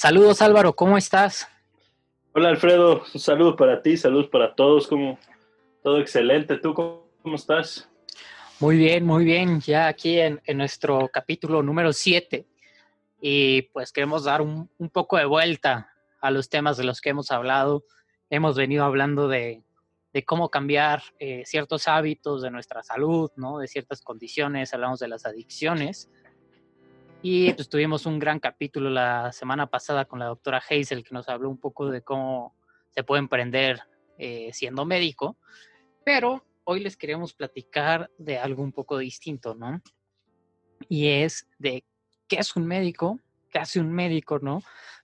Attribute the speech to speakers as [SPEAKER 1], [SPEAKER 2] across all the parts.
[SPEAKER 1] Saludos Álvaro, ¿cómo estás?
[SPEAKER 2] Hola Alfredo, un saludo para ti, saludos para todos, como todo excelente. ¿Tú cómo, estás?
[SPEAKER 1] Muy bien, muy bien, ya aquí en, nuestro capítulo número 7 y pues queremos dar un, poco de vuelta a los temas de los que hemos hablado. Hemos venido hablando de, cómo cambiar eh, ciertos hábitos de nuestra salud, ¿no? De ciertas condiciones, hablamos de las adicciones y pues tuvimos un gran capítulo la semana pasada con la doctora Hazel que nos habló un poco de cómo se puede emprender eh, siendo médico, pero hoy les queremos platicar de algo un poco distinto, ¿no? Y es de qué es un médico, qué hace un médico, ¿no?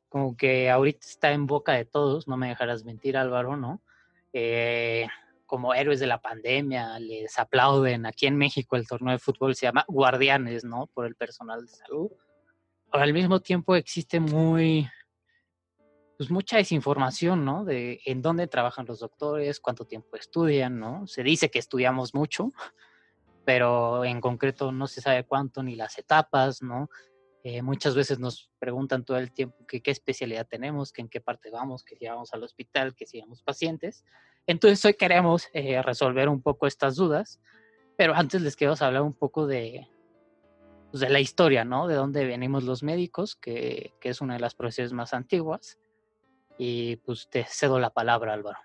[SPEAKER 1] Como que ahorita está en boca de todos, no me dejarás mentir Álvaro, ¿no? Eh, como héroes de la pandemia, les aplauden. Aquí en México el torneo de fútbol se llama Guardianes, ¿no? Por el personal de salud. al mismo tiempo existe muy, pues mucha desinformación, ¿no? De en dónde trabajan los doctores, cuánto tiempo estudian, ¿no? Se dice que estudiamos mucho, pero en concreto no se sabe cuánto ni las etapas, ¿no? Eh, muchas veces nos preguntan todo el tiempo que, qué especialidad tenemos, que en qué parte vamos, que si vamos al hospital, que si vamos pacientes. Entonces hoy queremos eh, resolver un poco estas dudas, pero antes les quiero hablar un poco de, pues, de la historia, ¿no? De dónde venimos los médicos, que, que, es una de las profesiones más antiguas. Y pues te cedo la palabra, Álvaro.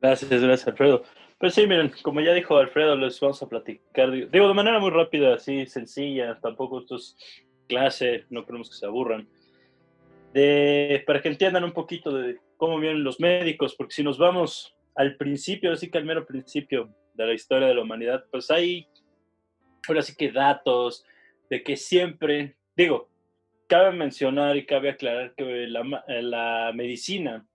[SPEAKER 2] Gracias, gracias, Alfredo. Pues sí, miren, como ya dijo Alfredo, les vamos a platicar, digo, de manera muy rápida, así, sencilla, tampoco esto es clase, no queremos que se aburran, de, para que entiendan un poquito de cómo vienen los médicos, porque si nos vamos al principio, así que al mero principio de la historia de la humanidad, pues hay, ahora sí que datos de que siempre, digo, cabe mencionar y cabe aclarar que la, la medicina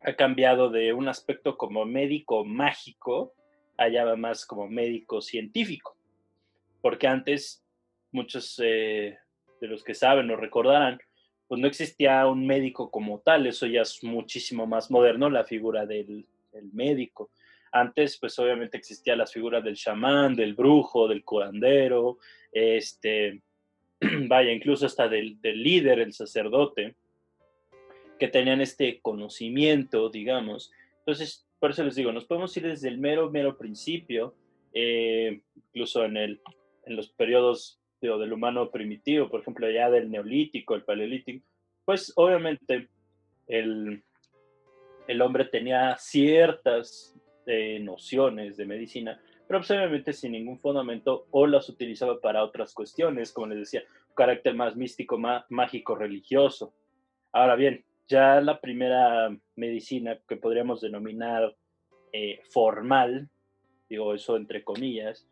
[SPEAKER 2] ha cambiado de un aspecto como médico mágico allá más como médico científico, porque antes muchos eh, de los que saben o recordarán, pues no existía un médico como tal, eso ya es muchísimo más moderno, la figura del, médico. Antes, pues obviamente existían las figuras del chamán, del brujo, del curandero, este, vaya, incluso hasta del, líder, el sacerdote, que tenían este conocimiento, digamos. Entonces, por eso les digo, nos podemos ir desde el mero, mero principio, eh, incluso en, el, en los periodos del humano primitivo, por ejemplo, ya del neolítico, el paleolítico, pues obviamente el, el hombre tenía ciertas eh, nociones de medicina, pero pues, obviamente sin ningún fundamento o las utilizaba para otras cuestiones, como les decía, carácter más místico, más mágico, religioso. Ahora bien, ya la primera medicina que podríamos denominar eh, formal, digo eso entre comillas,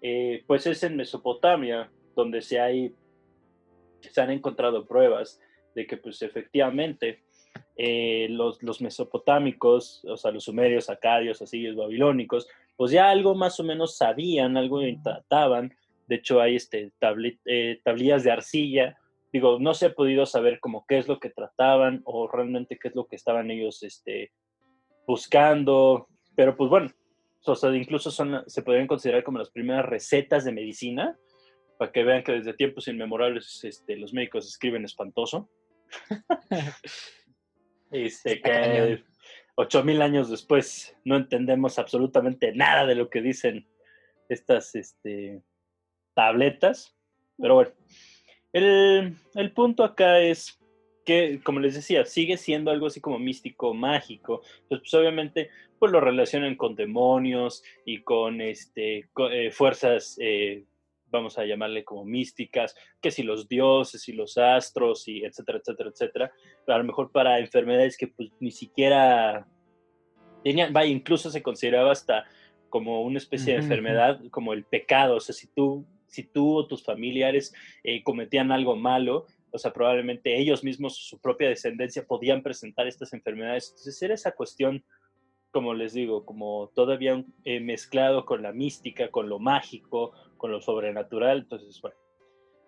[SPEAKER 2] eh, pues es en Mesopotamia, donde se, hay, se han encontrado pruebas de que pues efectivamente eh, los, los, mesopotámicos, o sea, los sumerios, acadios, asirios, babilónicos, pues ya algo más o menos sabían, algo trataban. De hecho, hay este, eh, tablillas de arcilla. Digo, no se ha podido saber como qué es lo que trataban o realmente qué es lo que estaban ellos este, buscando. Pero pues bueno, o sea, incluso son, se podrían considerar como las primeras recetas de medicina para que vean que desde tiempos inmemorables este, los médicos escriben espantoso. sé que ocho mil años después no entendemos absolutamente nada de lo que dicen estas este, tabletas. Pero bueno, el, el punto acá es que, como les decía, sigue siendo algo así como místico, mágico. Entonces, pues obviamente, pues lo relacionan con demonios y con este, eh, fuerzas eh, vamos a llamarle como místicas, que si los dioses y los astros y etcétera, etcétera, etcétera, a lo mejor para enfermedades que pues ni siquiera tenían, vaya, incluso se consideraba hasta como una especie de enfermedad, como el pecado, o sea, si tú si tú o tus familiares eh, cometían algo malo, o sea, probablemente ellos mismos, su propia descendencia, podían presentar estas enfermedades. Entonces era esa cuestión, como les digo, como todavía eh, mezclado con la mística, con lo mágico, con lo sobrenatural. Entonces, bueno.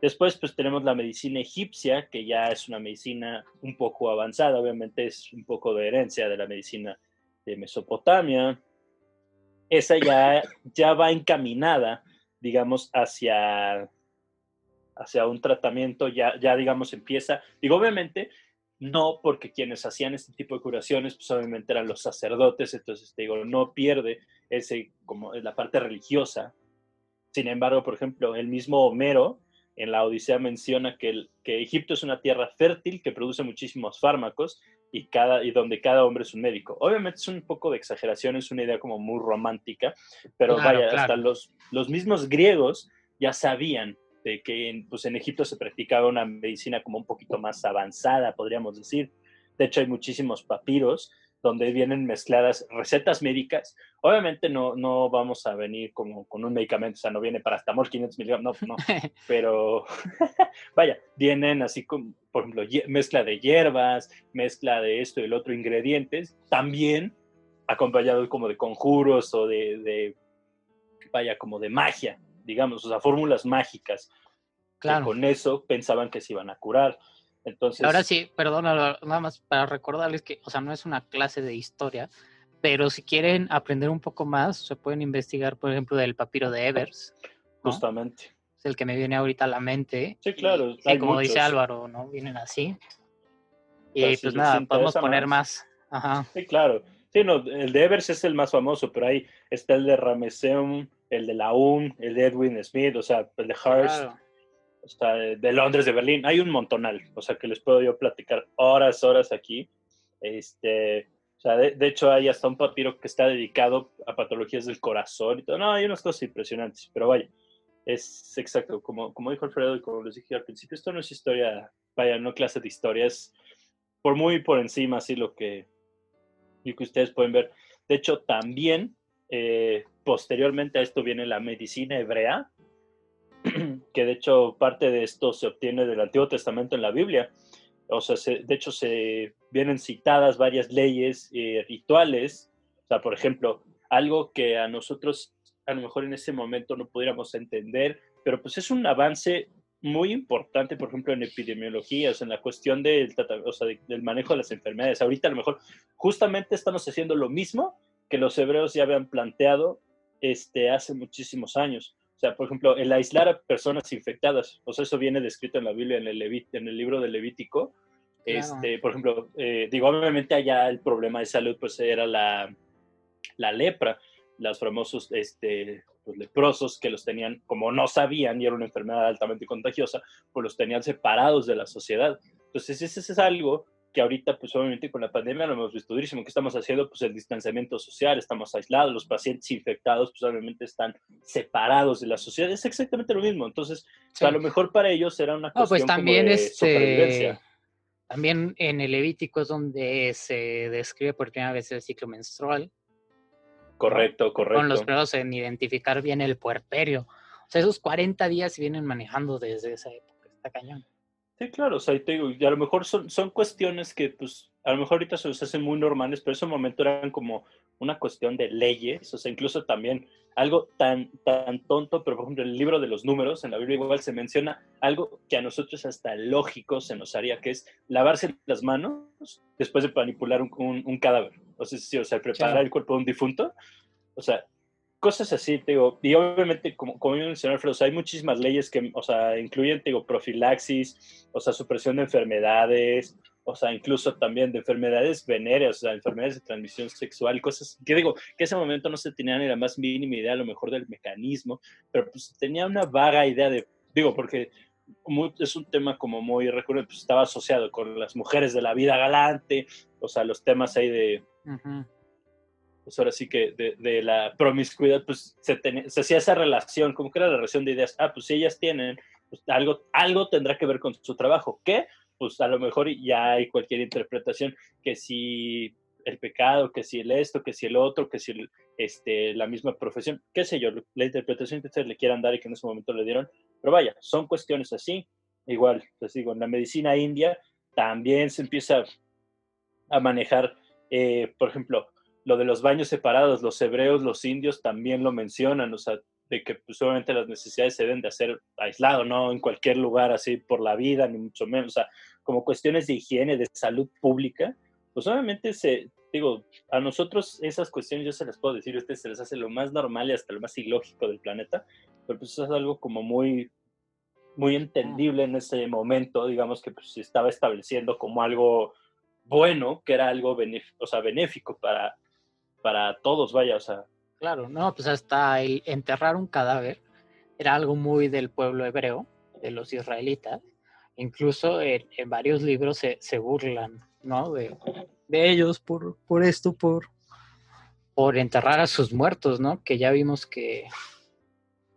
[SPEAKER 2] Después, pues tenemos la medicina egipcia, que ya es una medicina un poco avanzada, obviamente es un poco de herencia de la medicina de Mesopotamia. Esa ya, ya va encaminada, digamos, hacia hacia un tratamiento, ya, ya digamos empieza, digo obviamente, no porque quienes hacían este tipo de curaciones, pues obviamente eran los sacerdotes, entonces te digo, no pierde ese, como la parte religiosa. Sin embargo, por ejemplo, el mismo Homero en la Odisea menciona que, el, que Egipto es una tierra fértil que produce muchísimos fármacos y, cada, y donde cada hombre es un médico. Obviamente es un poco de exageración, es una idea como muy romántica, pero vaya, hasta los, los mismos griegos ya sabían de que en, pues en Egipto se practicaba una medicina como un poquito más avanzada, podríamos decir. De hecho, hay muchísimos papiros donde vienen mezcladas recetas médicas. Obviamente no, no vamos a venir como con un medicamento, o sea, no viene para paracetamol 500 miligramos, no, no, pero vaya, vienen así como, por ejemplo, mezcla de hierbas, mezcla de esto y el otro ingredientes, también acompañado como de conjuros o de, de vaya, como de magia, digamos, o sea, fórmulas mágicas. Claro. con eso pensaban que se iban a curar. Entonces.
[SPEAKER 1] Ahora sí, perdona, nada más para recordarles que, o sea, no es una clase de historia, pero si quieren aprender un poco más, se pueden investigar, por ejemplo, del papiro de Evers.
[SPEAKER 2] Justamente.
[SPEAKER 1] Es el que me viene ahorita a la mente.
[SPEAKER 2] Sí, claro.
[SPEAKER 1] Y, como dice Álvaro, ¿no? Vienen así. Y pues nada, podemos poner más. Ajá.
[SPEAKER 2] Sí, claro. Sí, no, el de Evers es el más famoso, pero ahí está el de Rameseum, el de Laun, el de Edwin Smith, o sea, el de Hearst, o sea, de Londres, de Berlín. Hay un montonal, o sea, que les puedo yo platicar horas, horas aquí. Este, o sea, de, hecho hay hasta un papiro que está dedicado a patologías del corazón y todo. No, hay unas cosas impresionantes, pero vaya, es exacto, como, como dijo Alfredo y como les dije al principio, esto no es historia, vaya, no clase de historia, es por muy por encima, así lo que, y que ustedes pueden ver. De hecho, también eh, posteriormente a esto viene la medicina hebrea, que de hecho parte de esto se obtiene del Antiguo Testamento en la Biblia. O sea, de hecho se vienen citadas varias leyes eh, rituales. O sea, por ejemplo, algo que a nosotros a lo mejor en ese momento no pudiéramos entender, pero pues es un avance muy importante, por ejemplo, en epidemiología, en la cuestión del, o del manejo de las enfermedades. Ahorita a lo mejor justamente estamos haciendo lo mismo que los hebreos ya habían planteado este, hace muchísimos años. O sea, por ejemplo, el aislar a personas infectadas, o sea, eso viene descrito en la Biblia, en el, en el libro de Levítico. Este, por ejemplo, eh, digo, obviamente allá el problema de salud pues era la, la lepra, los famosos este, pues, leprosos que los tenían, como no sabían y era una enfermedad altamente contagiosa, pues los tenían separados de la sociedad. Entonces, ese es algo que ahorita, pues obviamente con la pandemia lo hemos visto durísimo, que estamos haciendo pues el distanciamiento social, estamos aislados, los pacientes infectados pues obviamente están separados de la sociedad, es exactamente lo mismo, entonces a lo mejor para ellos era una
[SPEAKER 1] pues, cuestión también de este, También en el Levítico es donde se describe por primera vez el ciclo menstrual.
[SPEAKER 2] Correcto, correcto.
[SPEAKER 1] Con los primeros en identificar bien el puerperio. O sea, esos 40 días se vienen manejando desde esa época, está cañón.
[SPEAKER 2] Sí, claro, o sea, te digo, y a lo mejor son, son cuestiones que, pues, a lo mejor ahorita se los hacen muy normales, pero en ese momento eran como una cuestión de leyes, o sea, incluso también algo tan, tan tonto, pero por ejemplo, en el libro de los números, en la Biblia igual se menciona algo que a nosotros hasta lógico se nos haría, que es lavarse las manos después de manipular un, un, cadáver. O sea, sí, o sea, preparar el cuerpo de un difunto. O sea, cosas así, te digo, y obviamente, como, como mencionó Alfredo, hay muchísimas leyes que, o sea, incluyen, te digo, profilaxis, o sea, supresión de enfermedades, o sea, incluso también de enfermedades venéreas, o sea, enfermedades de transmisión sexual, cosas que digo, que en ese momento no se tenía ni la más mínima idea a lo mejor del mecanismo, pero pues tenía una vaga idea de, digo, porque es un tema como muy recurrente, pues estaba asociado con las mujeres de la vida galante, o sea, los temas ahí de pues ahora sí que de, la promiscuidad, pues se, se hacía esa relación, como que era la relación de ideas, ah, pues si ellas tienen, pues algo, algo tendrá que ver con su trabajo, ¿qué? Pues a lo mejor ya hay cualquier interpretación que si el pecado, que si el esto, que si el otro, que si este, la misma profesión, qué sé yo, la interpretación que ustedes le quieran dar y que en ese momento le dieron, pero vaya, son cuestiones así. Igual, les digo, en la medicina india también se empieza a manejar, eh, por ejemplo, lo de los baños separados, los hebreos, los indios también lo mencionan, o sea, de que pues, obviamente las necesidades se deben de hacer aislado, no en cualquier lugar así por la vida, ni mucho menos, o sea, como cuestiones de higiene, de salud pública, pues obviamente se, digo, a nosotros esas cuestiones yo se las puedo decir, a ustedes se les hace lo más normal y hasta lo más ilógico del planeta, pero pues es algo como muy, muy entendible en ese momento, digamos que pues, se estaba estableciendo como algo bueno, que era algo o sea, benéfico para, para todos, vaya, o sea.
[SPEAKER 1] Claro, no, pues hasta el enterrar un cadáver era algo muy del pueblo hebreo, de los israelitas. Incluso en, varios libros se, se, burlan, ¿no? De, de ellos por, por esto, por, por enterrar a sus muertos, ¿no? Que ya vimos que,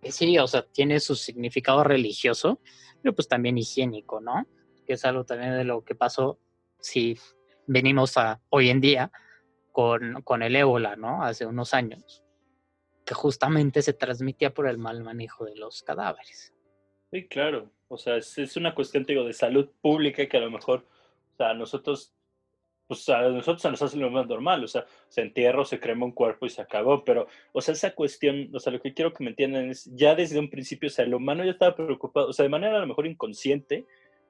[SPEAKER 1] que sí, o sea, tiene su significado religioso, pero pues también higiénico, ¿no? Que es algo también de lo que pasó si venimos a hoy en día con, con el ébola, ¿no? Hace unos años, que justamente se transmitía por el mal manejo de los cadáveres.
[SPEAKER 2] Sí, claro. O sea, es, una cuestión, digo, de salud pública que a lo mejor, o sea, nosotros, pues a nosotros se nos hace lo más normal, o sea, se entierra se crema un cuerpo y se acabó, pero, o sea, esa cuestión, o sea, lo que quiero que me entiendan es, ya desde un principio, o sea, el humano ya estaba preocupado, o sea, de manera a lo mejor inconsciente,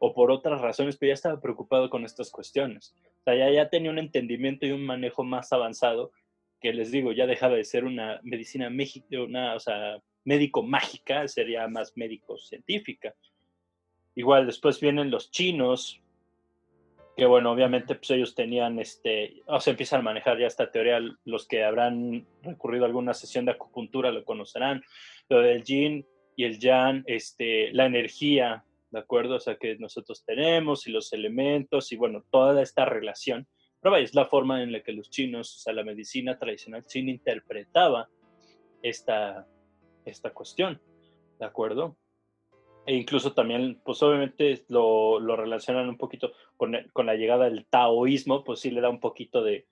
[SPEAKER 2] o por otras razones, pero ya estaba preocupado con estas cuestiones. O sea, ya, ya tenía un entendimiento y un manejo más avanzado que les digo, ya dejaba de ser una medicina una, o sea, médico mágica, sería más médico científica. Igual después vienen los chinos, que bueno, obviamente pues ellos tenían, este, o sea, empiezan a manejar ya esta teoría, los que habrán recurrido a alguna sesión de acupuntura lo conocerán, lo del yin y el yang, este, la energía, ¿de acuerdo? O sea, que nosotros tenemos y los elementos y bueno, toda esta relación. Pero es la forma en la que los chinos, o sea, la medicina tradicional china interpretaba esta, esta cuestión, ¿de acuerdo? E incluso también, pues obviamente lo, lo relacionan un poquito con, con, la llegada del taoísmo, pues sí le da un poquito de,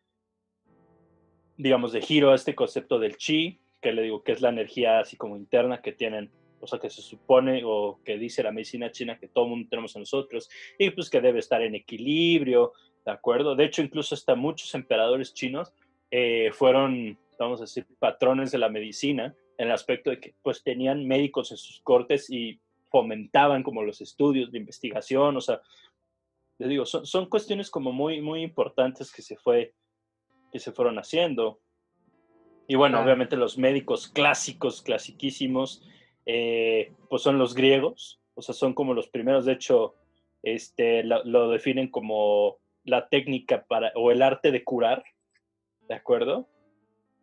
[SPEAKER 2] digamos, de giro a este concepto del chi, que le digo que es la energía así como interna que tienen o sea, que se supone o que dice la medicina china que todo mundo tenemos a nosotros, y pues que debe estar en equilibrio, ¿de acuerdo? De hecho, incluso hasta muchos emperadores chinos eh, fueron, vamos a decir, patrones de la medicina, en el aspecto de que pues tenían médicos en sus cortes y fomentaban como los estudios de investigación, o sea, les digo, son, son cuestiones como muy, muy importantes que se, fue, que se fueron haciendo. Y bueno, obviamente los médicos clásicos, clasiquísimos, eh, pues son los griegos, o sea, son como los primeros, de hecho, este, lo, definen como la técnica para, o el arte de curar, ¿de acuerdo?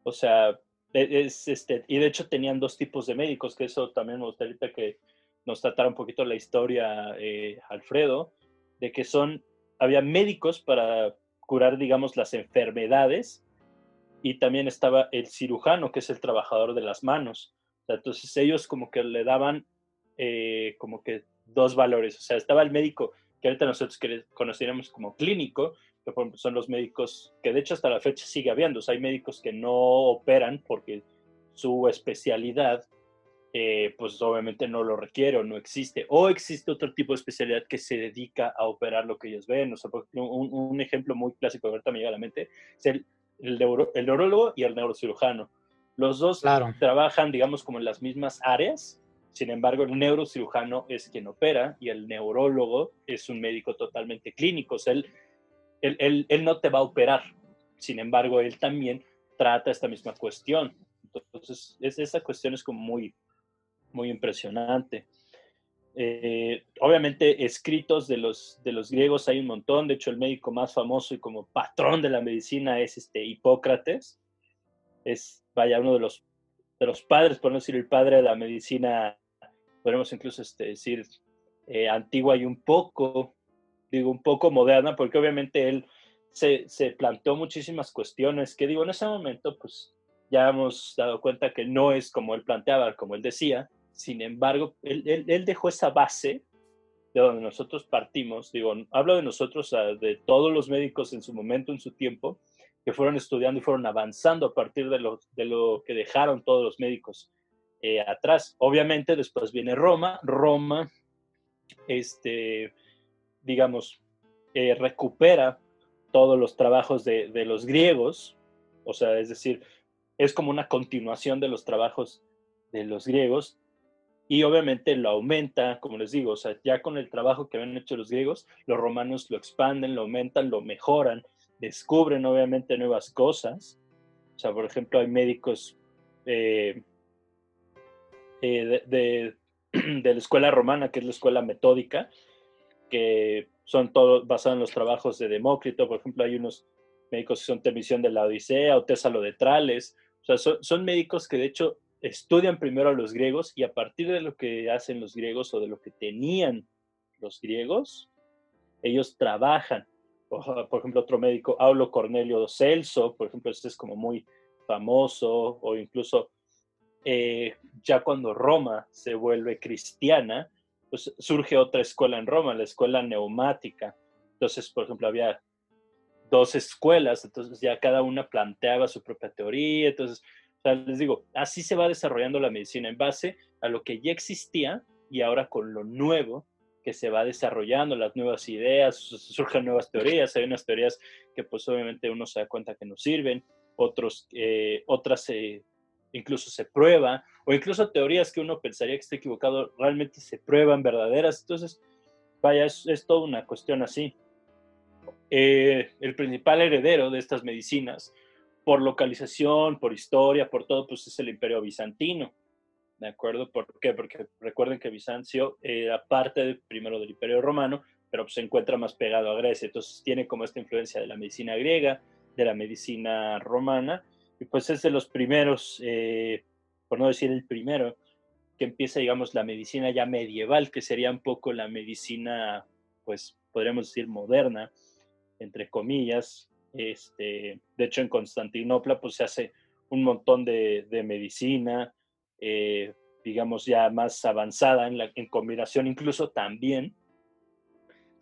[SPEAKER 2] O sea, e, es, este, y de hecho tenían dos tipos de médicos, que eso también me gustaría que nos tratara un poquito la historia, eh, Alfredo, de que son, había médicos para curar, digamos, las enfermedades, y también estaba el cirujano, que es el trabajador de las manos. Entonces ellos como que le daban eh, como que dos valores. O sea, estaba el médico que ahorita nosotros conociéramos como clínico, que son los médicos que de hecho hasta la fecha sigue habiendo. O sea, hay médicos que no operan porque su especialidad eh, pues obviamente no lo requiere o no existe. O existe otro tipo de especialidad que se dedica a operar lo que ellos ven. O sea, un, un ejemplo muy clásico, ahorita me llega a la mente, es el, el, el neurólogo y el neurocirujano. Los dos trabajan, digamos, como en las mismas áreas. Sin embargo, el neurocirujano es quien opera y el neurólogo es un médico totalmente clínico. O sea, él, él, él, no te va a operar. Sin embargo, él también trata esta misma cuestión. Entonces, es, esa cuestión es como muy, muy impresionante. Eh, obviamente, escritos de los, de los griegos hay un montón. De hecho, el médico más famoso y como patrón de la medicina es este Hipócrates. Es vaya, uno de los, de los padres, por no decir el padre de la medicina, podemos incluso este, decir eh, antigua y un poco, digo, un poco moderna, porque obviamente él se, se, planteó muchísimas cuestiones que digo, en ese momento, pues ya hemos dado cuenta que no es como él planteaba, como él decía, sin embargo, él, él, él dejó esa base de donde nosotros partimos, digo, hablo de nosotros, de todos los médicos en su momento, en su tiempo, que fueron estudiando y fueron avanzando a partir de lo, de lo que dejaron todos los médicos eh, atrás. Obviamente después viene Roma. Roma, este, digamos, eh, recupera todos los trabajos de, de, los griegos, o sea, es decir, es como una continuación de los trabajos de los griegos y obviamente lo aumenta, como les digo, o sea, ya con el trabajo que habían hecho los griegos, los romanos lo expanden, lo aumentan, lo mejoran, descubren obviamente nuevas cosas. O sea, por ejemplo, hay médicos eh, eh, de, de, la escuela romana, que es la escuela metódica, que son todos basados en los trabajos de Demócrito. Por ejemplo, hay unos médicos que son Temisión de la Odisea o Tésalo de Trales. O sea, son, son médicos que de hecho estudian primero a los griegos y a partir de lo que hacen los griegos o de lo que tenían los griegos, ellos trabajan. Por ejemplo, otro médico, Aulo Cornelio Celso, por ejemplo, este es como muy famoso, o incluso eh, ya cuando Roma se vuelve cristiana, pues surge otra escuela en Roma, la escuela neumática. Entonces, por ejemplo, había dos escuelas, entonces ya cada una planteaba su propia teoría, entonces les digo, así se va desarrollando la medicina en base a lo que ya existía y ahora con lo nuevo se va desarrollando, las nuevas ideas, surgen nuevas teorías, hay unas teorías que pues obviamente uno se da cuenta que no sirven, otros, eh, otras incluso se prueba, o incluso teorías que uno pensaría que está equivocado, realmente se prueban verdaderas, entonces, vaya, es, es toda una cuestión así. Eh, el principal heredero de estas medicinas por localización, por historia, por todo, pues es el imperio bizantino. ¿De acuerdo? ¿Por qué? Porque recuerden que Bizancio era parte primero del imperio romano, pero se encuentra más pegado a Grecia. Entonces tiene como esta influencia de la medicina griega, de la medicina romana, y pues es de los primeros, eh, por no decir el primero, que empieza, digamos, la medicina ya medieval, que sería un poco la medicina, pues podríamos decir moderna, entre comillas, este, de hecho, en Constantinopla pues, se hace un montón de, medicina, eh, digamos, ya más avanzada en, combinación, incluso también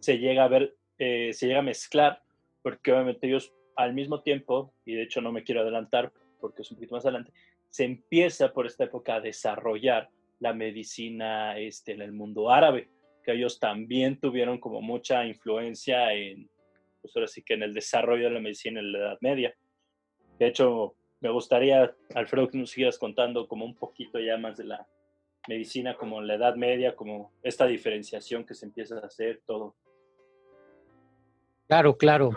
[SPEAKER 2] se llega a ver, eh, se llega a mezclar, porque obviamente ellos al mismo tiempo, y de hecho no me quiero adelantar porque es un poquito más adelante, se empieza por esta época a desarrollar la medicina este, en el mundo árabe, que ellos también tuvieron como mucha influencia en, pues ahora sí que en el desarrollo de la medicina en la Edad Media. De hecho, me gustaría, Alfredo, que nos sigas contando como un poquito ya más de la medicina como la Edad Media, como esta diferenciación que se empieza a hacer, todo.
[SPEAKER 1] Claro, claro.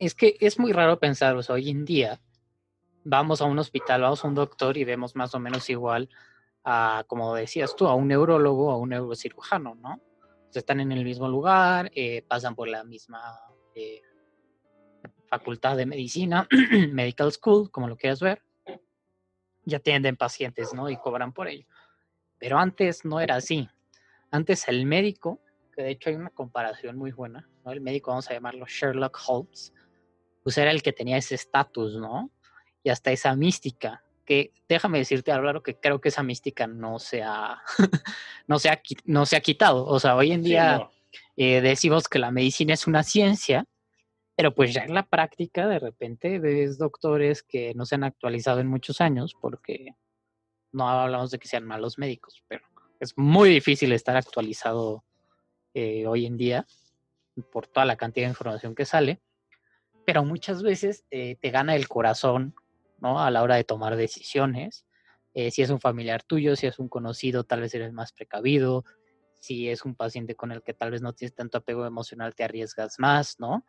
[SPEAKER 1] Es que es muy raro pensar, o sea, hoy en día vamos a un hospital, vamos a un doctor y vemos más o menos igual a, como decías tú, a un neurólogo a un neurocirujano, ¿no? Sea, están en el mismo lugar, eh, pasan por la misma facultad de medicina, medical school, como lo quieras ver, ya atienden pacientes, ¿no? Y cobran por ello. Pero antes no era así. Antes el médico, que de hecho hay una comparación muy buena, ¿no? El médico, vamos a llamarlo Sherlock Holmes, pues era el que tenía ese estatus, ¿no? Y hasta esa mística, que déjame decirte, Álvaro, que creo que esa mística no se ha, no se ha, no se ha quitado. O sea, hoy en día eh, decimos que la medicina es una ciencia, pero pues ya en la práctica de repente ves doctores que no se han actualizado en muchos años porque no hablamos de que sean malos médicos, pero es muy difícil estar actualizado eh, hoy en día por toda la cantidad de información que sale, pero muchas veces eh, te gana el corazón ¿no? a la hora de tomar decisiones. si es un familiar tuyo, si es un conocido, tal vez eres más precavido, si es un paciente con el que tal vez no tienes tanto apego emocional, te arriesgas más, ¿no?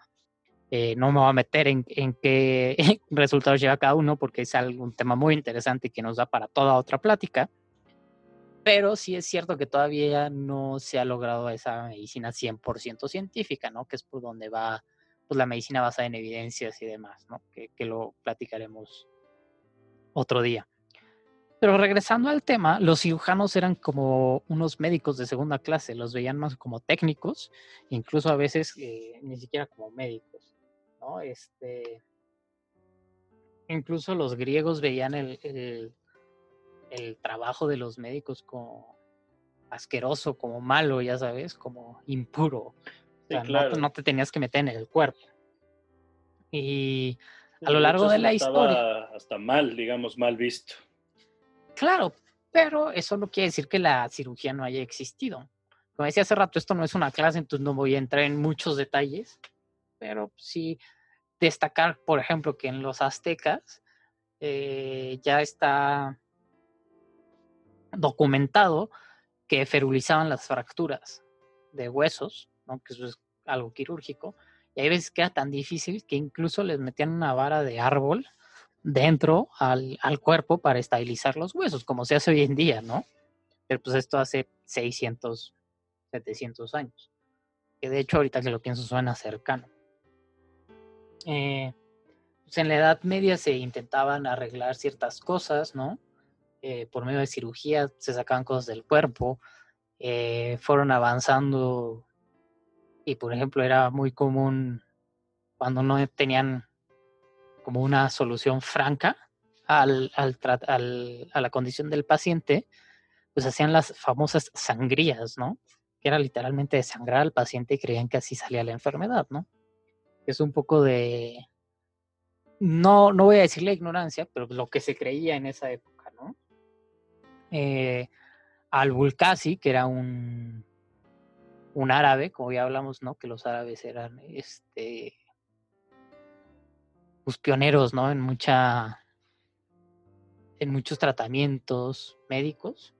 [SPEAKER 1] Eh, no me voy a meter en, qué resultados lleva cada uno porque es un tema muy interesante que nos da para toda otra plática. Pero sí es cierto que todavía no se ha logrado esa medicina 100% científica, ¿no? Que es por donde va pues, la medicina basada en evidencias y demás, ¿no? Que, que lo platicaremos otro día. Pero regresando al tema, los cirujanos eran como unos médicos de segunda clase, los veían más como técnicos, incluso a veces eh, ni siquiera como médicos, ¿no? Este, incluso los griegos veían el, el, trabajo de los médicos como asqueroso, como malo, ya sabes, como impuro. no, no te tenías que meter en el cuerpo. Y a lo largo de la historia.
[SPEAKER 2] Hasta mal, digamos, mal visto.
[SPEAKER 1] Claro, pero eso no quiere decir que la cirugía no haya existido. Como decía hace rato, esto no es una clase, entonces no voy a entrar en muchos detalles, pero sí destacar, por ejemplo, que en los aztecas eh, ya está documentado que ferulizaban las fracturas de huesos, ¿no? que eso es algo quirúrgico, y hay veces que era tan difícil que incluso les metían una vara de árbol dentro al, al, cuerpo para estabilizar los huesos, como se hace hoy en día, ¿no? Pero pues esto hace 600, 700 años. Que de hecho ahorita que lo pienso suena cercano. Eh, pues en la Edad Media se intentaban arreglar ciertas cosas, ¿no? Eh, por medio de cirugía se sacaban cosas del cuerpo, eh, fueron avanzando y por ejemplo era muy común cuando no tenían como una solución franca al, a la condición del paciente, pues hacían las famosas sangrías, ¿no? Que era literalmente desangrar al paciente y creían que así salía la enfermedad, ¿no? Es un poco de, no, no voy a decir la ignorancia, pero lo que se creía en esa época, ¿no? Eh, Al-Bulkasi, que era un un árabe, como ya hablamos, ¿no? Que los árabes eran este pues, pioneros, ¿no? En mucha en muchos tratamientos médicos.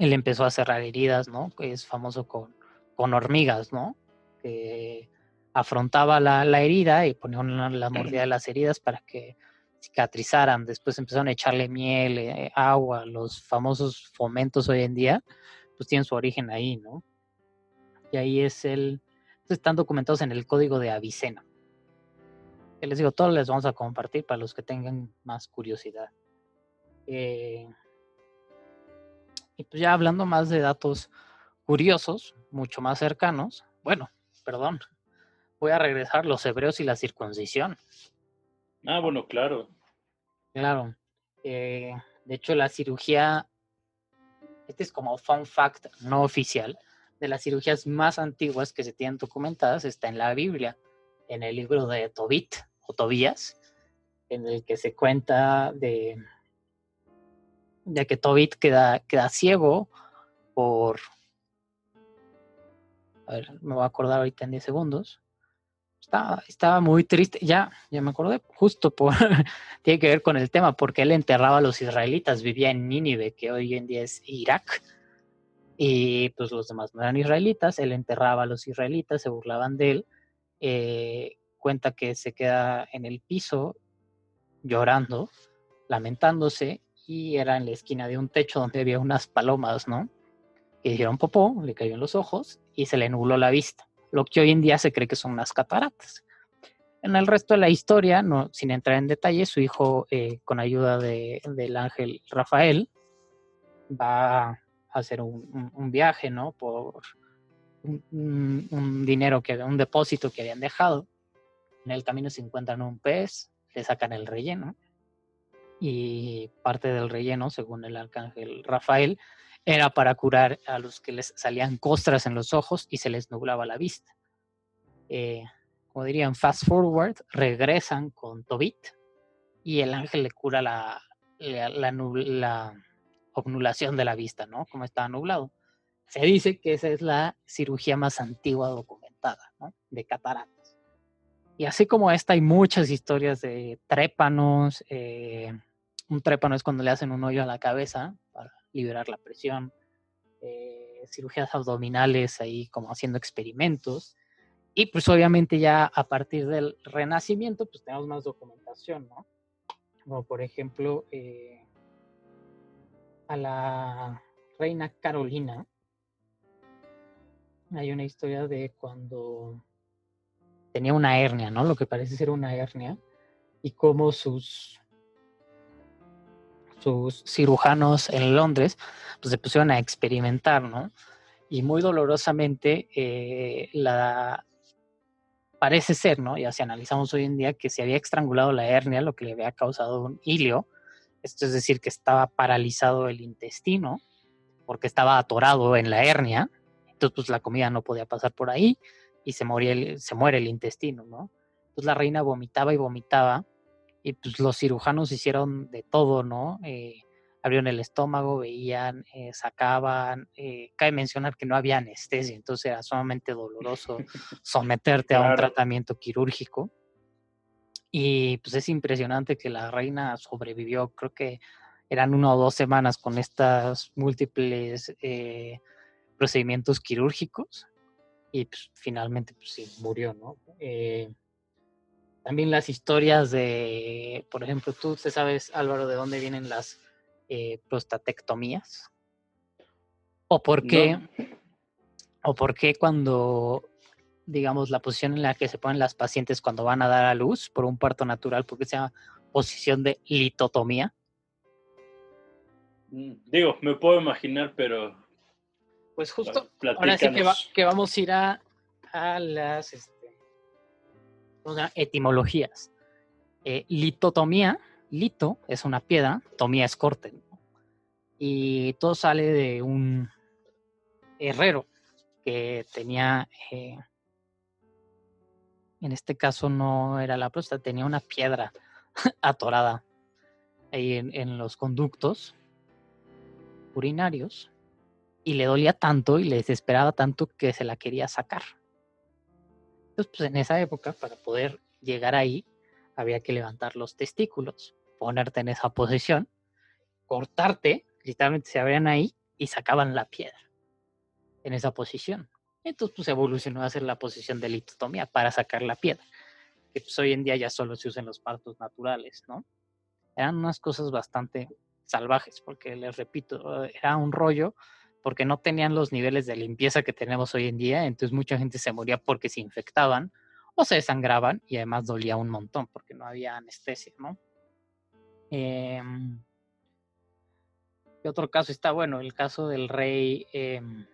[SPEAKER 1] Él empezó a cerrar heridas, ¿no? Que es famoso con, con hormigas, ¿no? Que afrontaba la, la herida y ponía la mordida de las heridas para que cicatrizaran. Después empezaron a echarle miel, eh, agua, los famosos fomentos hoy en día, pues tienen su origen ahí, ¿no? y ahí es el, están documentados en el código de Avicena. Que les digo, todos les vamos a compartir para los que tengan más curiosidad. Eh, y pues ya hablando más de datos curiosos, mucho más cercanos, bueno, perdón, voy a regresar los hebreos y la circuncisión.
[SPEAKER 2] Ah, bueno, claro.
[SPEAKER 1] Claro. Eh, de hecho, la cirugía, este es como fun fact no oficial, de las cirugías más antiguas que se tienen documentadas está en la Biblia, en el libro de Tobit o Tobías, en el que se cuenta de, de que Tobit queda, queda ciego por... A ver, me voy a acordar ahorita en 10 segundos. Estaba, estaba muy triste, ya, ya me acordé, justo por, tiene que ver con el tema, porque él enterraba a los israelitas, vivía en Nínive, que hoy en día es Irak, y pues los demás no eran israelitas, él enterraba a los israelitas, se burlaban de él, eh, cuenta que se queda en el piso llorando, lamentándose, y era en la esquina de un techo donde había unas palomas, ¿no? Que hicieron popó, le cayó en los ojos y se le nubló la vista, lo que hoy en día se cree que son unas cataratas. En el resto de la historia, no, sin entrar en detalle, su hijo, eh, con ayuda de, del ángel Rafael, va hacer un, viaje, ¿no? Por un, dinero, que un depósito que habían dejado. En el camino se encuentran un pez, le sacan el relleno y parte del relleno, según el arcángel Rafael, era para curar a los que les salían costras en los ojos y se les nublaba la vista. Eh, como dirían, fast forward, regresan con Tobit y el ángel le cura la, la, la, la obnulación de la vista, ¿no? Como estaba nublado. Se dice que esa es la cirugía más antigua documentada, ¿no? De cataratas. Y así como esta, hay muchas historias de trépanos. Eh, un trépano es cuando le hacen un hoyo a la cabeza para liberar la presión. Eh, cirugías abdominales, ahí como haciendo experimentos. Y pues obviamente ya a partir del renacimiento, pues tenemos más documentación, ¿no? Como por ejemplo, eh, a la reina Carolina, hay una historia de cuando tenía una hernia, ¿no? Lo que parece ser una hernia, y cómo sus, sus cirujanos en Londres pues, se pusieron a experimentar, ¿no? Y muy dolorosamente eh, la parece ser, ¿no? Ya si analizamos hoy en día que se había estrangulado la hernia, lo que le había causado un hilio, esto es decir, que estaba paralizado el intestino porque estaba atorado en la hernia. Entonces, pues la comida no podía pasar por ahí y se, moría se muere el intestino, ¿no? pues la reina vomitaba y vomitaba y pues los cirujanos hicieron de todo, ¿no? Eh, abrieron el estómago, veían, eh, sacaban. Eh, cabe mencionar que no había anestesia, entonces era sumamente doloroso someterte a un tratamiento quirúrgico. Y pues es impresionante que la reina sobrevivió, creo que eran una o dos semanas con estas múltiples procedimientos quirúrgicos y pues, finalmente pues sí, murió, ¿no? También las historias de, por ejemplo, tú te sabes, Álvaro, de dónde vienen las eh, prostatectomías. O por qué, o por qué cuando, digamos, la posición en la que se ponen las pacientes cuando van a dar a luz por un parto natural, porque se llama posición de litotomía.
[SPEAKER 2] Mm, digo, me puedo imaginar, pero...
[SPEAKER 1] Pues justo, ahora sí que, vamos a ir a, a las... Etimologías. Eh, litotomía, lito es una piedra, tomía es corte. Y todo sale de un herrero que tenía, eh, en este caso no era la próstata, tenía una piedra atorada ahí en, en los conductos urinarios y le dolía tanto y le desesperaba tanto que se la quería sacar pues en esa época, para poder llegar ahí, había que levantar los testículos, ponerte en esa posición, cortarte, literalmente se abrían ahí y sacaban la piedra en esa posición. Entonces, pues evolucionó a hacer la posición de litotomía para sacar la piedra, que pues hoy en día ya solo se usa en los partos naturales, ¿no? Eran unas cosas bastante salvajes, porque les repito, era un rollo porque no tenían los niveles de limpieza que tenemos hoy en día, entonces mucha gente se moría porque se infectaban o se desangraban y además dolía un montón porque no había anestesia, ¿no? Em, y otro caso está, bueno, el caso del rey, em,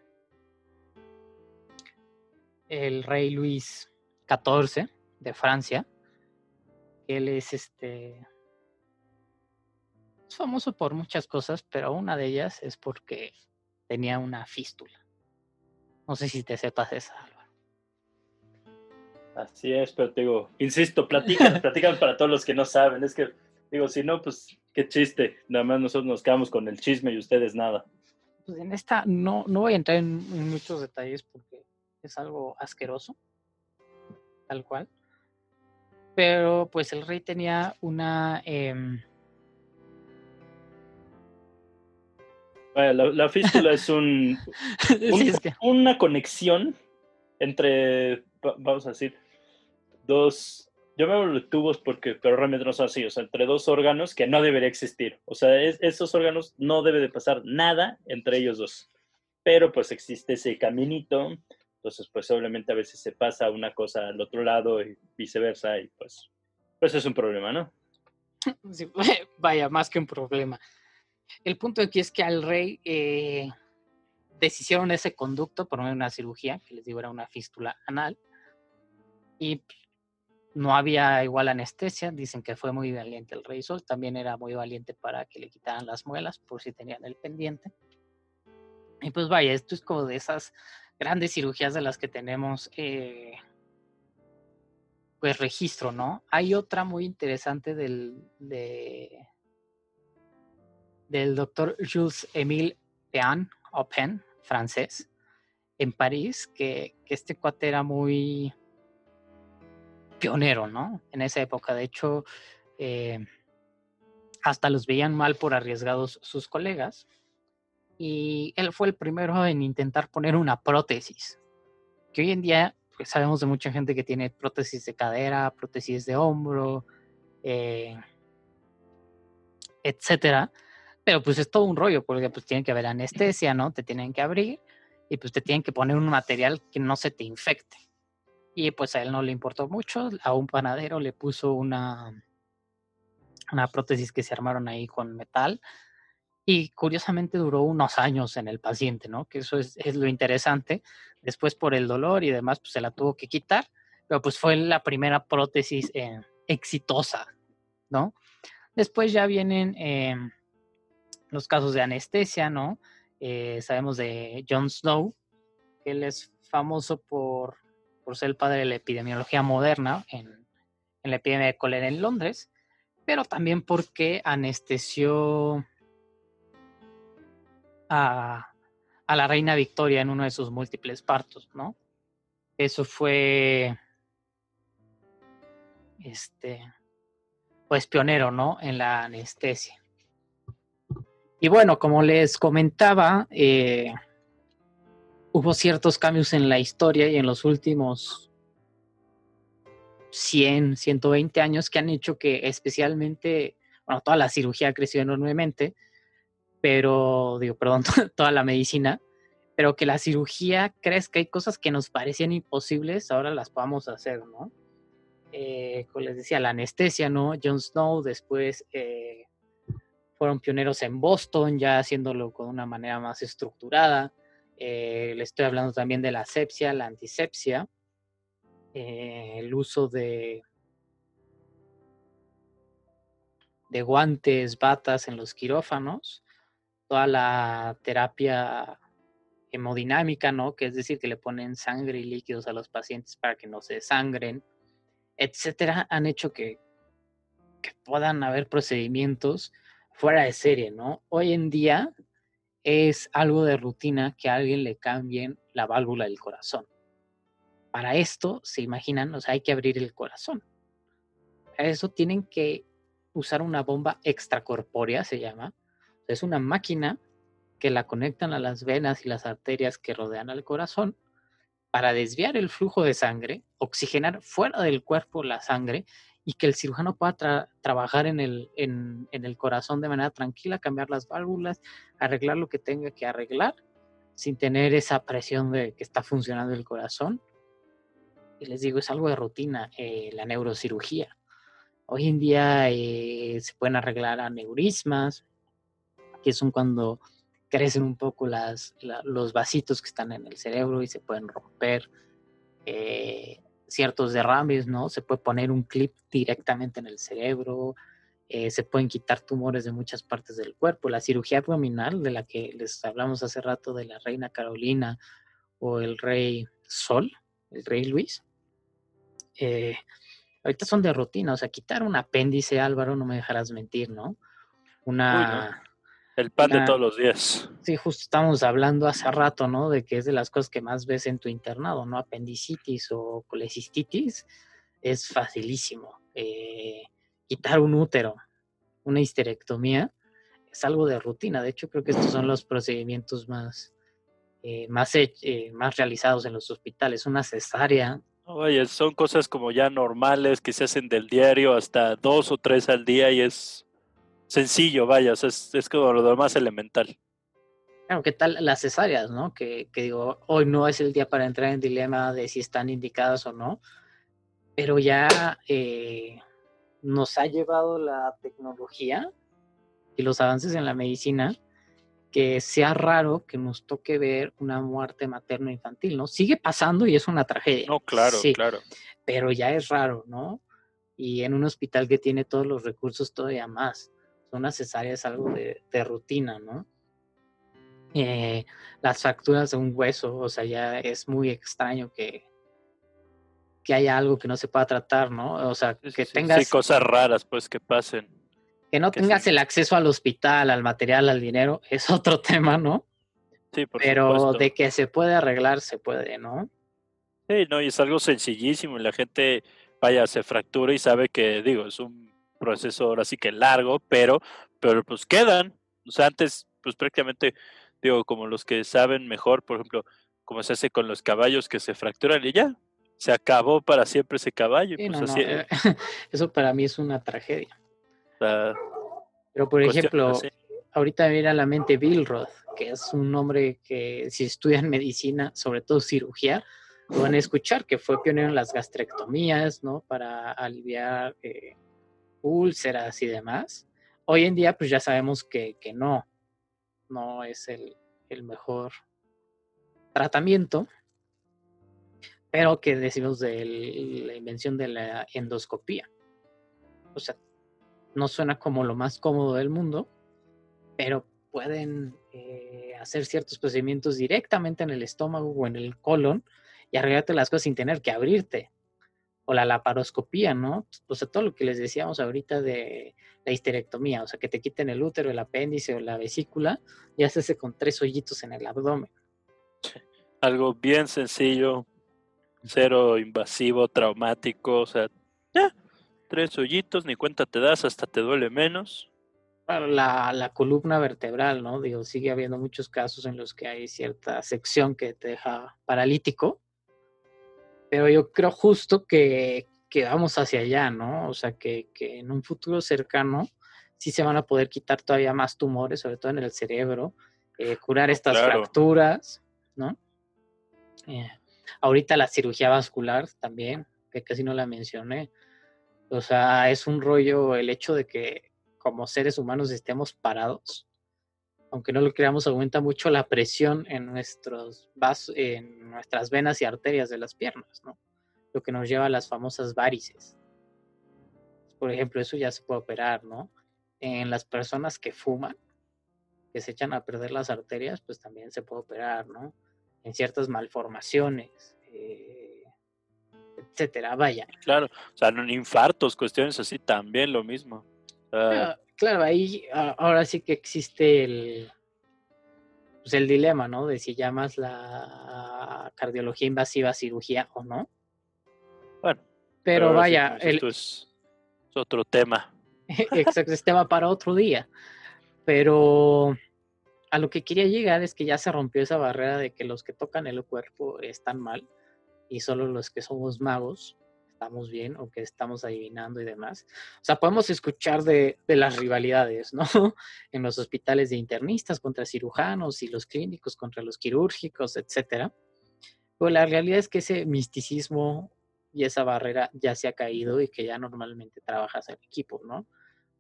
[SPEAKER 1] el rey Luis XIV de Francia, él es este es famoso por muchas cosas, pero una de ellas es porque tenía una fístula. No sé si te sepas esa, Álvaro.
[SPEAKER 2] Así es, pero te digo, insisto, platican, platican para todos los que no saben. Es que, digo, si no, pues qué chiste. Nada más nosotros nos quedamos con el chisme y ustedes nada.
[SPEAKER 1] Pues en esta no, no voy a entrar en, muchos detalles porque es algo asqueroso, tal cual. Pero pues el rey tenía una... Em,
[SPEAKER 2] La, fístula es, un, una conexión entre, vamos a decir, dos, yo me hablo de tubos porque, pero realmente no son así, o sea, entre dos órganos que no debería existir. O sea, esos órganos no debe de pasar nada entre ellos dos. Pero pues existe ese caminito, entonces pues obviamente a veces se pasa una cosa al otro lado y viceversa y pues, pues es un problema, ¿no?
[SPEAKER 1] vaya, más que un problema. El punto aquí es que al rey eh, deshicieron ese conducto por una cirugía, que les digo era una fístula anal, y no había igual anestesia, dicen que fue muy valiente el rey Sol, también era muy valiente para que le quitaran las muelas por si tenían el pendiente. Y pues vaya, esto es como de esas grandes cirugías de las que tenemos eh, pues registro, ¿no? Hay otra muy interesante del, de, del doctor Jules Émile Pean, o francés, en París, que, este cuate era muy pionero, ¿no? En esa época, de hecho, eh, hasta los veían mal por arriesgados sus colegas. Y él fue el primero en intentar poner una prótesis, que hoy en día pues, sabemos de mucha gente que tiene prótesis de cadera, prótesis de hombro, eh, etcétera pero pues es todo un rollo, porque pues tiene que haber anestesia, ¿no? Te tienen que abrir y pues te tienen que poner un material que no se te infecte. Y pues a él no le importó mucho, a un panadero le puso una, una prótesis que se armaron ahí con metal y curiosamente duró unos años en el paciente, ¿no? Que eso es, lo interesante. Después por el dolor y demás, pues se la tuvo que quitar, pero pues fue la primera prótesis eh, exitosa, ¿no? Después ya vienen... Eh, los casos de anestesia, ¿no? Eh, sabemos de John Snow, que él es famoso por, por ser el padre de la epidemiología moderna en, en la epidemia de cólera en Londres, pero también porque anestesió a, a la reina Victoria en uno de sus múltiples partos, ¿no? Eso fue, este, pues pionero, ¿no? En la anestesia. Y bueno, como les comentaba, eh, hubo ciertos cambios en la historia y en los últimos 100, 120 años que han hecho que especialmente, bueno, toda la cirugía ha crecido enormemente, pero, digo, perdón, toda la medicina, pero que la cirugía que hay cosas que nos parecían imposibles, ahora las podamos hacer, ¿no? Eh, como les decía, la anestesia, ¿no? Jon Snow, después eh, fueron pioneros en Boston, ya haciéndolo con una manera más estructurada. Eh, le estoy hablando también de la asepsia, la antisepsia, eh, el uso de, de guantes, batas en los quirófanos, toda la terapia hemodinámica, ¿no? Que es decir, que le ponen sangre y líquidos a los pacientes para que no se desangren, etcétera, han hecho que, que puedan haber procedimientos fuera de serie, ¿no? Hoy en día es algo de rutina que a alguien le cambien la válvula del corazón. Para esto, se imaginan, o sea, hay que abrir el corazón. Para eso tienen que usar una bomba extracorpórea, se llama. Es una máquina que la conectan a las venas y las arterias que rodean al corazón para desviar el flujo de sangre, oxigenar fuera del cuerpo la sangre y que el cirujano pueda trabajar en el, en, el corazón de manera tranquila, cambiar las válvulas, arreglar lo que tenga que arreglar, sin tener esa presión de que está funcionando el corazón. Y les digo, es algo de rutina, eh, la neurocirugía. Hoy en día eh, se pueden arreglar aneurismas, que son cuando crecen un poco las, los vasitos que están en el cerebro y se pueden romper. Eh, ciertos derrames, ¿no? Se puede poner un clip directamente en el cerebro, eh, se pueden quitar tumores de muchas partes del cuerpo. La cirugía abdominal, de la que les hablamos hace rato de la reina Carolina o el rey Sol, el rey Luis, eh, ahorita son de rutina, o sea, quitar un apéndice, Álvaro, no me dejarás mentir, ¿no? Una...
[SPEAKER 2] El pan de todos los días.
[SPEAKER 1] Sí, justo estamos hablando hace rato, ¿no? De que es de las cosas que más ves en tu internado, ¿no? Apendicitis o colecistitis es facilísimo. Eh, quitar un útero, una histerectomía, es algo de rutina. De hecho, creo que estos son los procedimientos más, eh, más, eh, más realizados en los hospitales. Una cesárea.
[SPEAKER 2] Oye, son cosas como ya normales que se hacen del diario hasta dos o tres al día y es sencillo, vaya, es, es como lo más elemental.
[SPEAKER 1] Claro, ¿qué tal las cesáreas, no? Que, que, digo, hoy no es el día para entrar en dilema de si están indicadas o no, pero ya eh, nos ha llevado la tecnología y los avances en la medicina que sea raro que nos toque ver una muerte materno-infantil, ¿no? Sigue pasando y es una tragedia.
[SPEAKER 2] No, claro, claro.
[SPEAKER 1] Pero ya es raro, ¿no? Y en un hospital que tiene todos los recursos todavía más una cesárea es algo de, rutina, ¿no? Eh, las fracturas de un hueso, o sea, ya es muy extraño que, que haya algo que no se pueda tratar, ¿no? O sea, que tengas...
[SPEAKER 2] Sí, cosas raras, pues, que pasen.
[SPEAKER 1] Que no tengas el acceso al hospital, al material, al dinero, es otro tema, ¿no?
[SPEAKER 2] Sí, por
[SPEAKER 1] Pero de que se puede arreglar, se puede, ¿no?
[SPEAKER 2] Sí, no, y es algo sencillísimo, la gente, vaya, se fractura y sabe que, digo, es un proceso ahora sí que largo, pero, pero pues quedan. O sea, antes, pues prácticamente, digo, como los que saben mejor, por ejemplo, como se hace con los caballos que se fracturan y ya, se acabó para siempre ese caballo. Pues,
[SPEAKER 1] eh, eso para mí es una tragedia. pero por ejemplo, ahorita me viene a la mente Bill Roth, que es un hombre que si estudian medicina, sobre todo cirugía, lo van a escuchar, que fue pionero en las gastrectomías, ¿no? Para aliviar eh, úlceras y demás. Hoy en día, pues ya sabemos que, no, no es el, mejor tratamiento, pero que decimos de la invención de la endoscopía. O sea, no suena como lo más cómodo del mundo, pero pueden eh, hacer ciertos procedimientos directamente en el estómago o en el colon y arreglarte las cosas sin tener que abrirte. O la laparoscopía, ¿no? O sea, todo lo que les decíamos ahorita de la histerectomía, o sea, que te quiten el útero, el apéndice o la vesícula, y haces con tres hoyitos en el abdomen.
[SPEAKER 2] Algo bien sencillo, cero invasivo, traumático, o sea, ya, tres hoyitos, ni cuenta te das, hasta te duele menos.
[SPEAKER 1] La, la columna vertebral, ¿no? Digo, sigue habiendo muchos casos en los que hay cierta sección que te deja paralítico, pero yo creo justo que, que vamos hacia allá, ¿no? O sea, que, que, en un futuro cercano sí se van a poder quitar todavía más tumores, sobre todo en el cerebro, eh, curar estas fracturas, ¿no? Eh, ahorita la cirugía vascular también, que casi no la mencioné. O sea, es un rollo el hecho de que como seres humanos estemos parados. Aunque no lo creamos, aumenta mucho la presión en, nuestros vasos, en nuestras venas y arterias de las piernas, ¿no? Lo que nos lleva a las famosas varices. Por ejemplo, eso ya se puede operar, ¿no? En las personas que fuman, que se echan a perder las arterias, pues también se puede operar, ¿no? En ciertas malformaciones, eh, etcétera, vaya.
[SPEAKER 2] Claro, o sea, en infartos, cuestiones así, también lo mismo.
[SPEAKER 1] Claro, ahí ahora sí que existe el, pues el dilema, ¿no? De si llamas la cardiología invasiva cirugía o no.
[SPEAKER 2] Bueno.
[SPEAKER 1] Pero, vaya,
[SPEAKER 2] esto es, otro tema.
[SPEAKER 1] Exacto, es tema para otro día. Pero a lo que quería llegar es que ya se rompió esa barrera de que los que tocan el cuerpo están mal y solo los que somos magos estamos bien o que estamos adivinando y demás. O sea, podemos escuchar de, las rivalidades, ¿no? En los hospitales de internistas contra cirujanos y los clínicos contra los quirúrgicos, etcétera. Pero la realidad es que ese misticismo y esa barrera ya se ha caído y que ya normalmente trabajas en equipo, ¿no?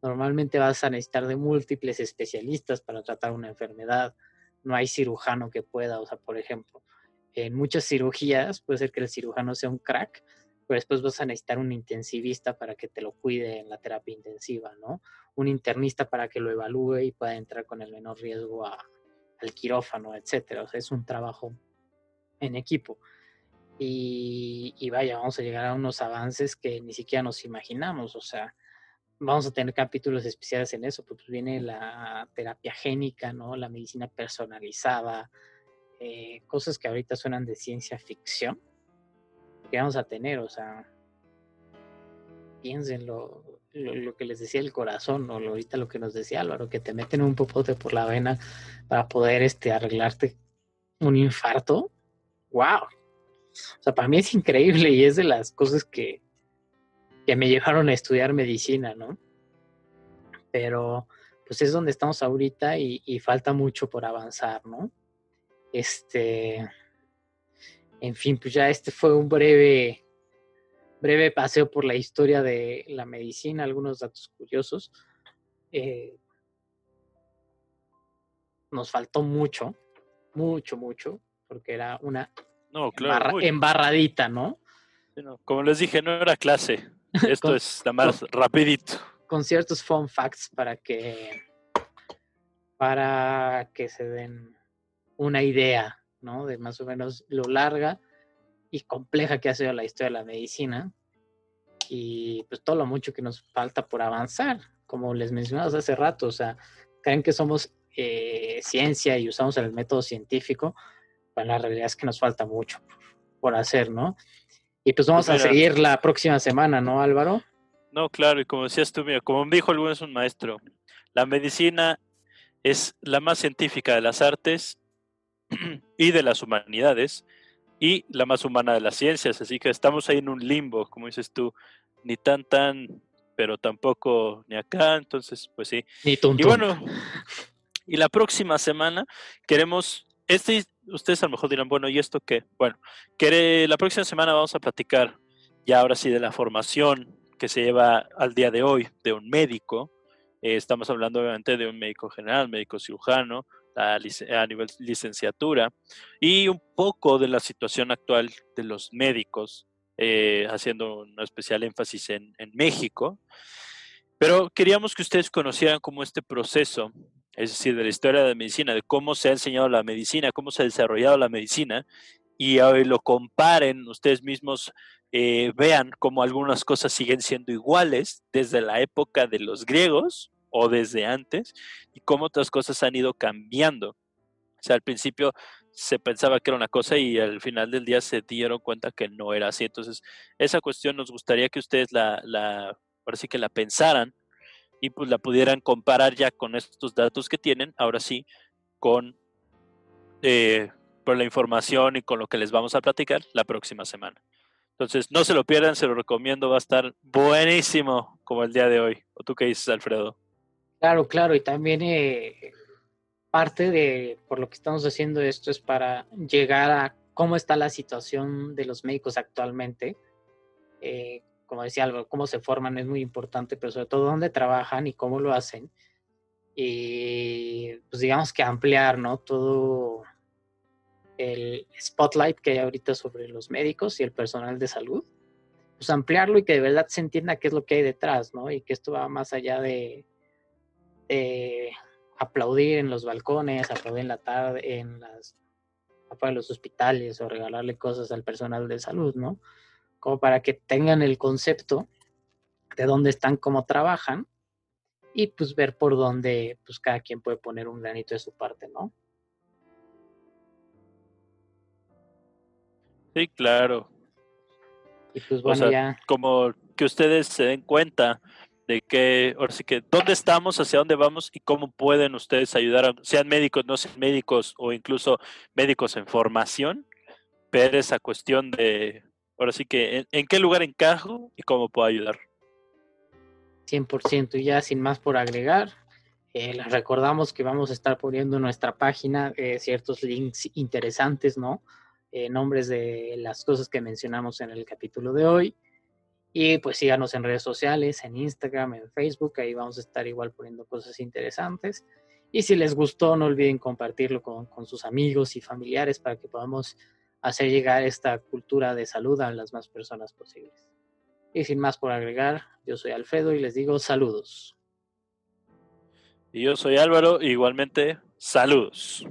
[SPEAKER 1] Normalmente vas a necesitar de múltiples especialistas para tratar una enfermedad. No hay cirujano que pueda, o sea, por ejemplo, en muchas cirugías puede ser que el cirujano sea un crack, pero después vas a necesitar un intensivista para que te lo cuide en la terapia intensiva, ¿no? Un internista para que lo evalúe y pueda entrar con el menor riesgo al quirófano, etcétera. O sea, es un trabajo en equipo. Y, y, vaya, vamos a llegar a unos avances que ni siquiera nos imaginamos. O sea, vamos a tener capítulos especiales en eso, pues viene la terapia génica, ¿no? La medicina personalizada, eh, cosas que ahorita suenan de ciencia ficción, que vamos a tener, o sea, piensen lo, que les decía el corazón, o ahorita lo que nos decía Álvaro, que te meten un popote por la vena para poder este, arreglarte un infarto. ¡Wow! O sea, para mí es increíble y es de las cosas que, que me llevaron a estudiar medicina, ¿no? Pero pues es donde estamos ahorita y falta mucho por avanzar, ¿no? Este, en fin, pues ya este fue un breve, breve paseo por la historia de la medicina, algunos datos curiosos. Eh, nos faltó mucho, mucho, mucho, porque era una embarradita, ¿no?
[SPEAKER 2] Como les dije, no era clase. Esto es nada más rapidito.
[SPEAKER 1] Con ciertos fun facts para que para que se den una idea, ¿no? De más o menos lo larga y compleja que ha sido la historia de la medicina y pues todo lo mucho que nos falta por avanzar, como les mencionamos hace rato, o sea, creen que somos eh, ciencia y usamos el método científico, pero la realidad es que nos falta mucho por hacer, ¿no? Y pues vamos a seguir la próxima semana, ¿no, Álvaro?
[SPEAKER 2] No, claro, y como decías tú, mira, como me dijo el es un maestro, la medicina es la más científica de las artes y de las humanidades y la más humana de las ciencias. Así que estamos ahí en un limbo, como dices tú, ni tan tan, pero tampoco ni acá. Entonces, pues sí.
[SPEAKER 1] y
[SPEAKER 2] bueno, y la próxima semana queremos, este, ustedes a lo mejor dirán, bueno, ¿y esto qué? Bueno, que la próxima semana vamos a platicar ya ahora sí de la formación que se lleva al día de hoy de un médico. Eh, estamos hablando obviamente de un médico general, médico cirujano, a, nivel licenciatura y un poco de la situación actual de los médicos, eh, haciendo un especial énfasis en, en, México. Pero queríamos que ustedes conocieran cómo este proceso, es decir, de la historia de la medicina, de cómo se ha enseñado la medicina, cómo se ha desarrollado la medicina y hoy lo comparen, ustedes mismos eh, vean cómo algunas cosas siguen siendo iguales desde la época de los griegos o desde antes y cómo otras cosas han ido cambiando. O sea, al principio se pensaba que era una cosa y al final del día se dieron cuenta que no era así. Entonces, esa cuestión nos gustaría que ustedes la, la ahora sí que la pensaran y pues la pudieran comparar ya con estos datos que tienen, ahora sí, con eh, la información y con lo que les vamos a platicar la próxima semana. Entonces, no se lo pierdan, se lo recomiendo, va a estar buenísimo como el día de hoy. ¿O tú qué dices, Alfredo?
[SPEAKER 1] Claro, claro, y también eh, parte de por lo que estamos haciendo esto es para llegar a cómo está la situación de los médicos actualmente. Eh, como decía algo, cómo se forman es muy importante, pero sobre todo dónde trabajan y cómo lo hacen. Y pues digamos que ampliar, ¿no? Todo el spotlight que hay ahorita sobre los médicos y el personal de salud. Pues ampliarlo y que de verdad se entienda qué es lo que hay detrás, ¿no? Y que esto va más allá de, aplaudir en los balcones, aplaudir en la tarde, en las afuera de los hospitales o regalarle cosas al personal de salud, ¿no? como para que tengan el concepto de dónde están, cómo trabajan y pues ver por dónde pues cada quien puede poner un granito de su parte, ¿no?
[SPEAKER 2] Sí, claro.
[SPEAKER 1] Y pues bueno, ya.
[SPEAKER 2] Como que ustedes se den cuenta de que, ahora sí que, dónde estamos, hacia dónde vamos y cómo pueden ustedes ayudar, sean médicos, no sean médicos o incluso médicos en formación, ver esa cuestión de Ahora sí que, ¿en, qué lugar encajo y cómo puedo ayudar?
[SPEAKER 1] 100% y ya sin más por agregar, eh, les recordamos que vamos a estar poniendo en nuestra página eh, ciertos links interesantes, ¿no? Eh, nombres de las cosas que mencionamos en el capítulo de hoy. Y pues síganos en redes sociales, en Instagram, en Facebook, ahí vamos a estar igual poniendo cosas interesantes. Y si les gustó, no olviden compartirlo con, con sus amigos y familiares para que podamos hacer llegar esta cultura de salud a las más personas posibles. Y sin más por agregar, yo soy Alfredo y les digo saludos.
[SPEAKER 2] Y yo soy Álvaro, igualmente saludos.